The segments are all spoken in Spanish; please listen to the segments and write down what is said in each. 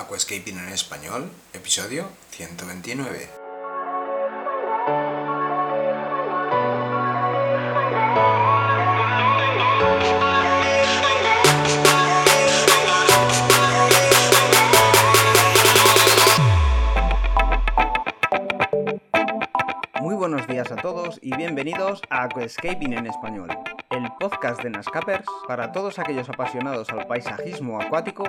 Aquascaping en español, episodio 129. Todos y bienvenidos a Aquascaping en español, el podcast de Nascapers para todos aquellos apasionados al paisajismo acuático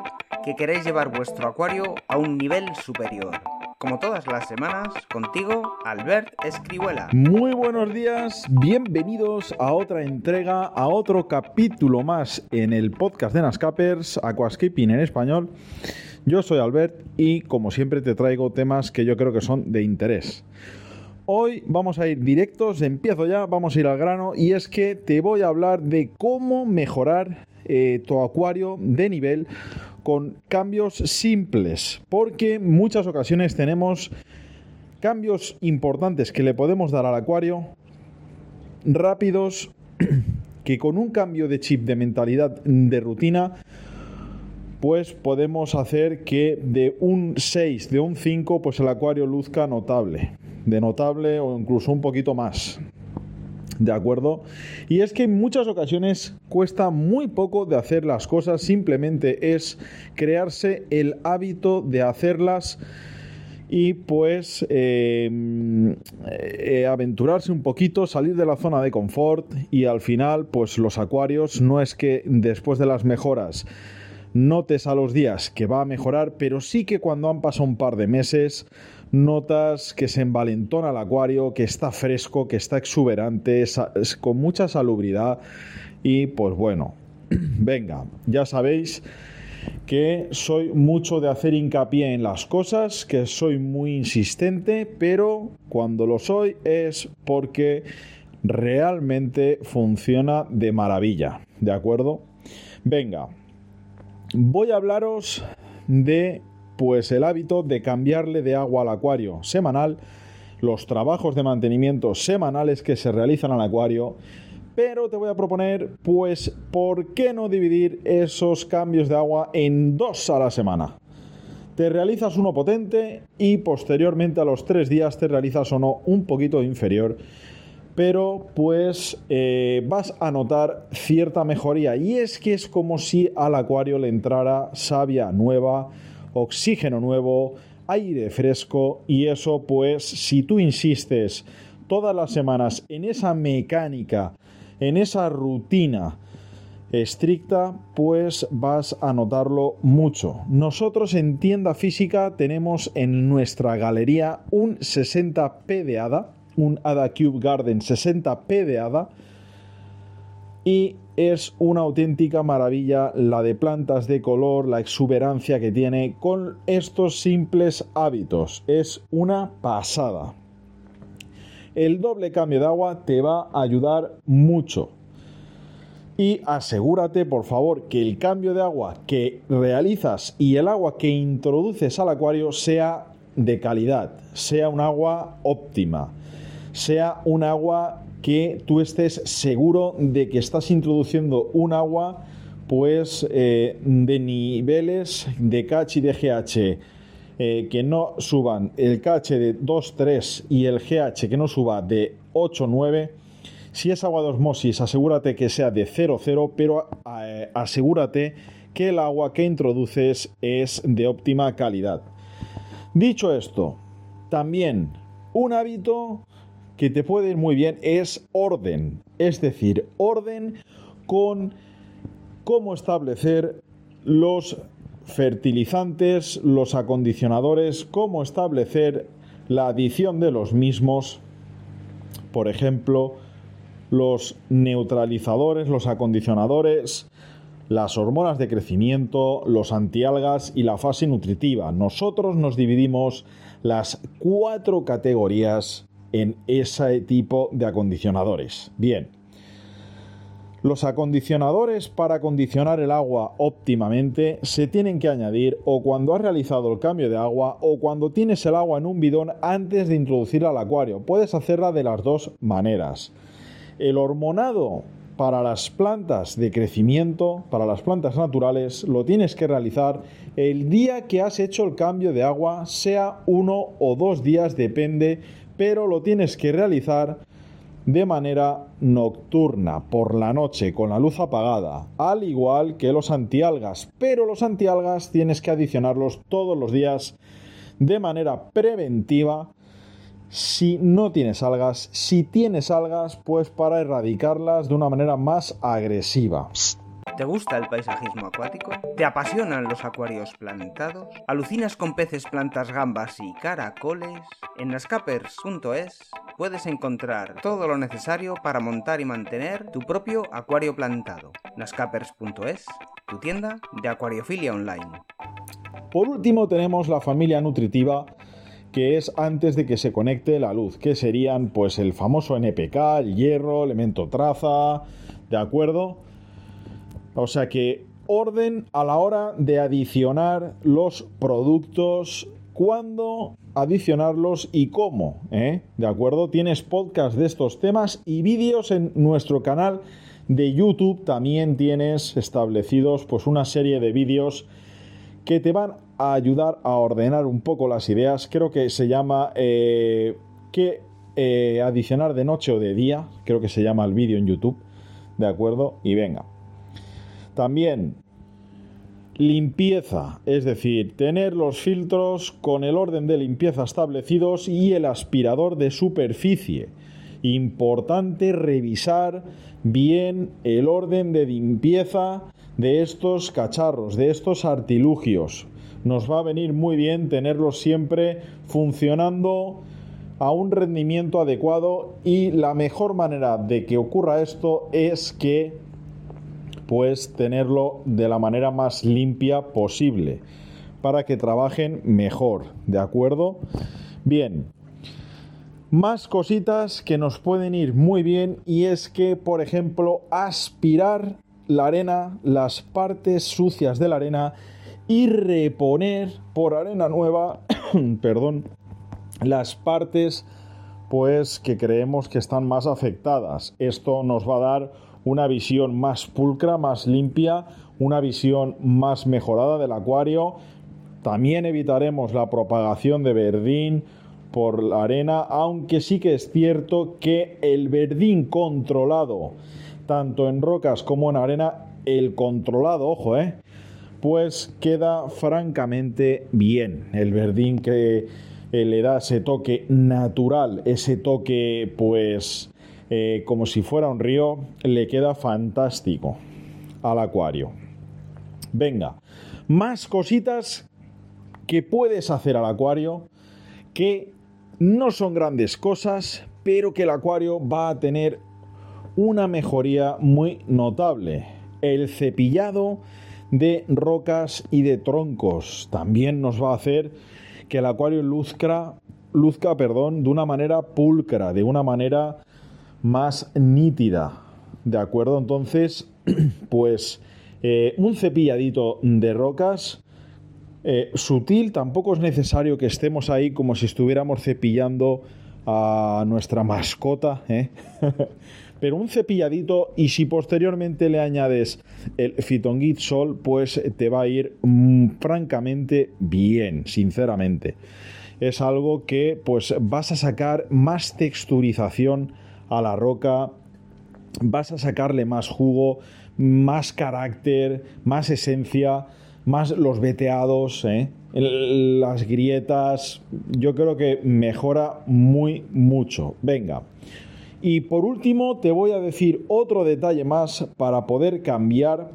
que queréis llevar vuestro acuario a un nivel superior. Como todas las semanas, contigo, Albert Escribuela. Muy buenos días, bienvenidos a otra entrega, a otro capítulo más en el podcast de Nascapers, Aquascaping en español. Yo soy Albert y como siempre te traigo temas que yo creo que son de interés. Hoy vamos a ir directos, empiezo ya, vamos a ir al grano y es que te voy a hablar de cómo mejorar eh, tu acuario de nivel con cambios simples, porque muchas ocasiones tenemos cambios importantes que le podemos dar al acuario rápidos que con un cambio de chip de mentalidad de rutina pues podemos hacer que de un 6, de un 5, pues el acuario luzca notable, de notable o incluso un poquito más. ¿De acuerdo? Y es que en muchas ocasiones cuesta muy poco de hacer las cosas, simplemente es crearse el hábito de hacerlas y pues eh, eh, aventurarse un poquito, salir de la zona de confort y al final pues los acuarios no es que después de las mejoras notes a los días que va a mejorar, pero sí que cuando han pasado un par de meses notas que se envalentona el acuario, que está fresco, que está exuberante, con mucha salubridad y pues bueno, venga, ya sabéis que soy mucho de hacer hincapié en las cosas, que soy muy insistente, pero cuando lo soy es porque realmente funciona de maravilla, ¿de acuerdo? Venga, voy a hablaros de pues el hábito de cambiarle de agua al acuario semanal, los trabajos de mantenimiento semanales que se realizan al acuario, pero te voy a proponer pues por qué no dividir esos cambios de agua en dos a la semana. Te realizas uno potente y posteriormente a los tres días te realizas uno un poquito inferior. Pero pues eh, vas a notar cierta mejoría. Y es que es como si al acuario le entrara savia nueva, oxígeno nuevo, aire fresco y eso pues si tú insistes todas las semanas en esa mecánica, en esa rutina estricta, pues vas a notarlo mucho. Nosotros en tienda física tenemos en nuestra galería un 60p de hada un Ada Cube Garden 60p de Ada y es una auténtica maravilla la de plantas de color, la exuberancia que tiene con estos simples hábitos. Es una pasada. El doble cambio de agua te va a ayudar mucho. Y asegúrate, por favor, que el cambio de agua que realizas y el agua que introduces al acuario sea de calidad, sea un agua óptima sea un agua que tú estés seguro de que estás introduciendo un agua pues eh, de niveles de KH y de GH eh, que no suban el KH de 2,3 y el GH que no suba de 8,9 si es agua de osmosis asegúrate que sea de 0,0 pero eh, asegúrate que el agua que introduces es de óptima calidad. Dicho esto también un hábito que te puede ir muy bien es orden, es decir, orden con cómo establecer los fertilizantes, los acondicionadores, cómo establecer la adición de los mismos, por ejemplo, los neutralizadores, los acondicionadores, las hormonas de crecimiento, los antialgas y la fase nutritiva. Nosotros nos dividimos las cuatro categorías en ese tipo de acondicionadores. Bien, los acondicionadores para acondicionar el agua óptimamente se tienen que añadir o cuando has realizado el cambio de agua o cuando tienes el agua en un bidón antes de introducirla al acuario. Puedes hacerla de las dos maneras. El hormonado para las plantas de crecimiento, para las plantas naturales, lo tienes que realizar el día que has hecho el cambio de agua, sea uno o dos días, depende, pero lo tienes que realizar de manera nocturna, por la noche, con la luz apagada, al igual que los antialgas, pero los antialgas tienes que adicionarlos todos los días de manera preventiva. Si no tienes algas, si tienes algas, pues para erradicarlas de una manera más agresiva. ¿Te gusta el paisajismo acuático? ¿Te apasionan los acuarios plantados? ¿Alucinas con peces, plantas, gambas y caracoles? En nascapers.es puedes encontrar todo lo necesario para montar y mantener tu propio acuario plantado. nascapers.es, tu tienda de acuariofilia online. Por último tenemos la familia nutritiva que es antes de que se conecte la luz, que serían pues el famoso NPK, el hierro, elemento traza, ¿de acuerdo? O sea que orden a la hora de adicionar los productos, cuándo adicionarlos y cómo, ¿eh? ¿De acuerdo? Tienes podcast de estos temas y vídeos en nuestro canal de YouTube. También tienes establecidos pues una serie de vídeos que te van a ayudar a ordenar un poco las ideas. Creo que se llama eh, ¿Qué eh, adicionar de noche o de día? Creo que se llama el vídeo en YouTube. ¿De acuerdo? Y venga. También limpieza, es decir, tener los filtros con el orden de limpieza establecidos y el aspirador de superficie. Importante revisar bien el orden de limpieza de estos cacharros, de estos artilugios. Nos va a venir muy bien tenerlos siempre funcionando a un rendimiento adecuado y la mejor manera de que ocurra esto es que pues tenerlo de la manera más limpia posible para que trabajen mejor, ¿de acuerdo? Bien, más cositas que nos pueden ir muy bien y es que, por ejemplo, aspirar la arena, las partes sucias de la arena y reponer por arena nueva, perdón, las partes pues que creemos que están más afectadas. Esto nos va a dar una visión más pulcra, más limpia, una visión más mejorada del acuario. También evitaremos la propagación de verdín por la arena, aunque sí que es cierto que el verdín controlado, tanto en rocas como en arena, el controlado, ojo, eh, pues queda francamente bien. El verdín que eh, le da ese toque natural, ese toque pues eh, como si fuera un río, le queda fantástico al acuario. Venga, más cositas que puedes hacer al acuario que no son grandes cosas, pero que el acuario va a tener una mejoría muy notable. El cepillado de rocas y de troncos también nos va a hacer que el acuario luzca, luzca perdón, de una manera pulcra, de una manera más nítida. ¿De acuerdo? Entonces, pues eh, un cepilladito de rocas eh, sutil, tampoco es necesario que estemos ahí como si estuviéramos cepillando a nuestra mascota, ¿eh? pero un cepilladito y si posteriormente le añades el Fitonguit Sol, pues te va a ir mm, francamente bien, sinceramente. Es algo que pues vas a sacar más texturización a la roca, vas a sacarle más jugo, más carácter, más esencia, más los veteados, ¿eh? las grietas. Yo creo que mejora muy mucho. Venga. Y por último te voy a decir otro detalle más para poder cambiar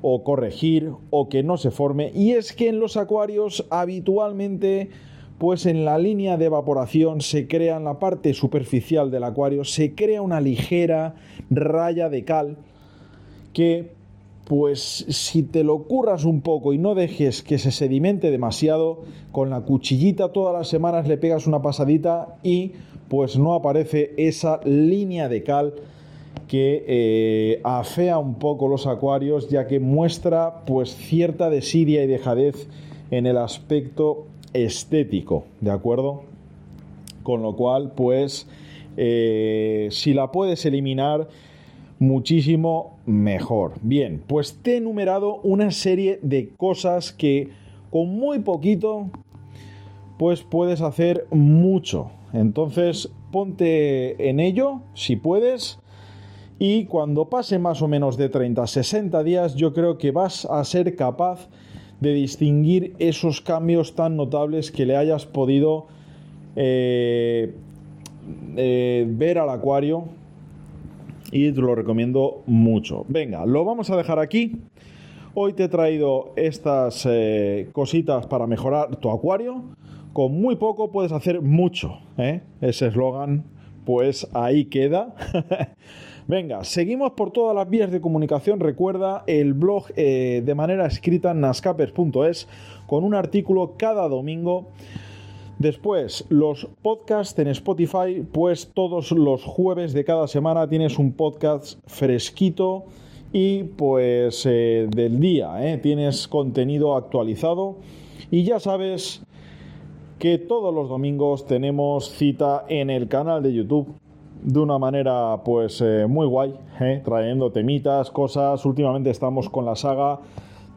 o corregir o que no se forme. Y es que en los acuarios habitualmente pues en la línea de evaporación se crea en la parte superficial del acuario, se crea una ligera raya de cal que pues si te lo curras un poco y no dejes que se sedimente demasiado, con la cuchillita todas las semanas le pegas una pasadita y pues no aparece esa línea de cal que eh, afea un poco los acuarios ya que muestra pues cierta desidia y dejadez en el aspecto estético, ¿de acuerdo? Con lo cual, pues, eh, si la puedes eliminar, muchísimo mejor. Bien, pues te he enumerado una serie de cosas que con muy poquito pues puedes hacer mucho. Entonces, ponte en ello si puedes y cuando pase más o menos de 30 a 60 días yo creo que vas a ser capaz distinguir esos cambios tan notables que le hayas podido eh, eh, ver al acuario y te lo recomiendo mucho. Venga, lo vamos a dejar aquí. Hoy te he traído estas eh, cositas para mejorar tu acuario. Con muy poco puedes hacer mucho. Ese eslogan, pues ahí queda. Venga, seguimos por todas las vías de comunicación. Recuerda el blog de manera escrita nascapers.es con un artículo cada domingo Después, los podcasts en Spotify, pues todos los jueves de cada semana tienes un podcast fresquito y pues eh, del día, ¿eh? tienes contenido actualizado y ya sabes que todos los domingos tenemos cita en el canal de YouTube de una manera pues eh, muy guay, trayendo temitas, cosas. Últimamente estamos con la saga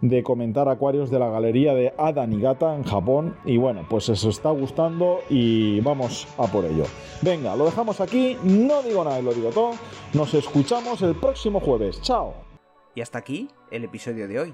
de comentar acuarios de la galería de Ada Nigata en Japón. Y bueno, pues eso está gustando y vamos a por ello. Venga, lo dejamos aquí, no digo nada lo digo todo. Nos escuchamos el próximo jueves. Chao. Y hasta aquí el episodio de hoy.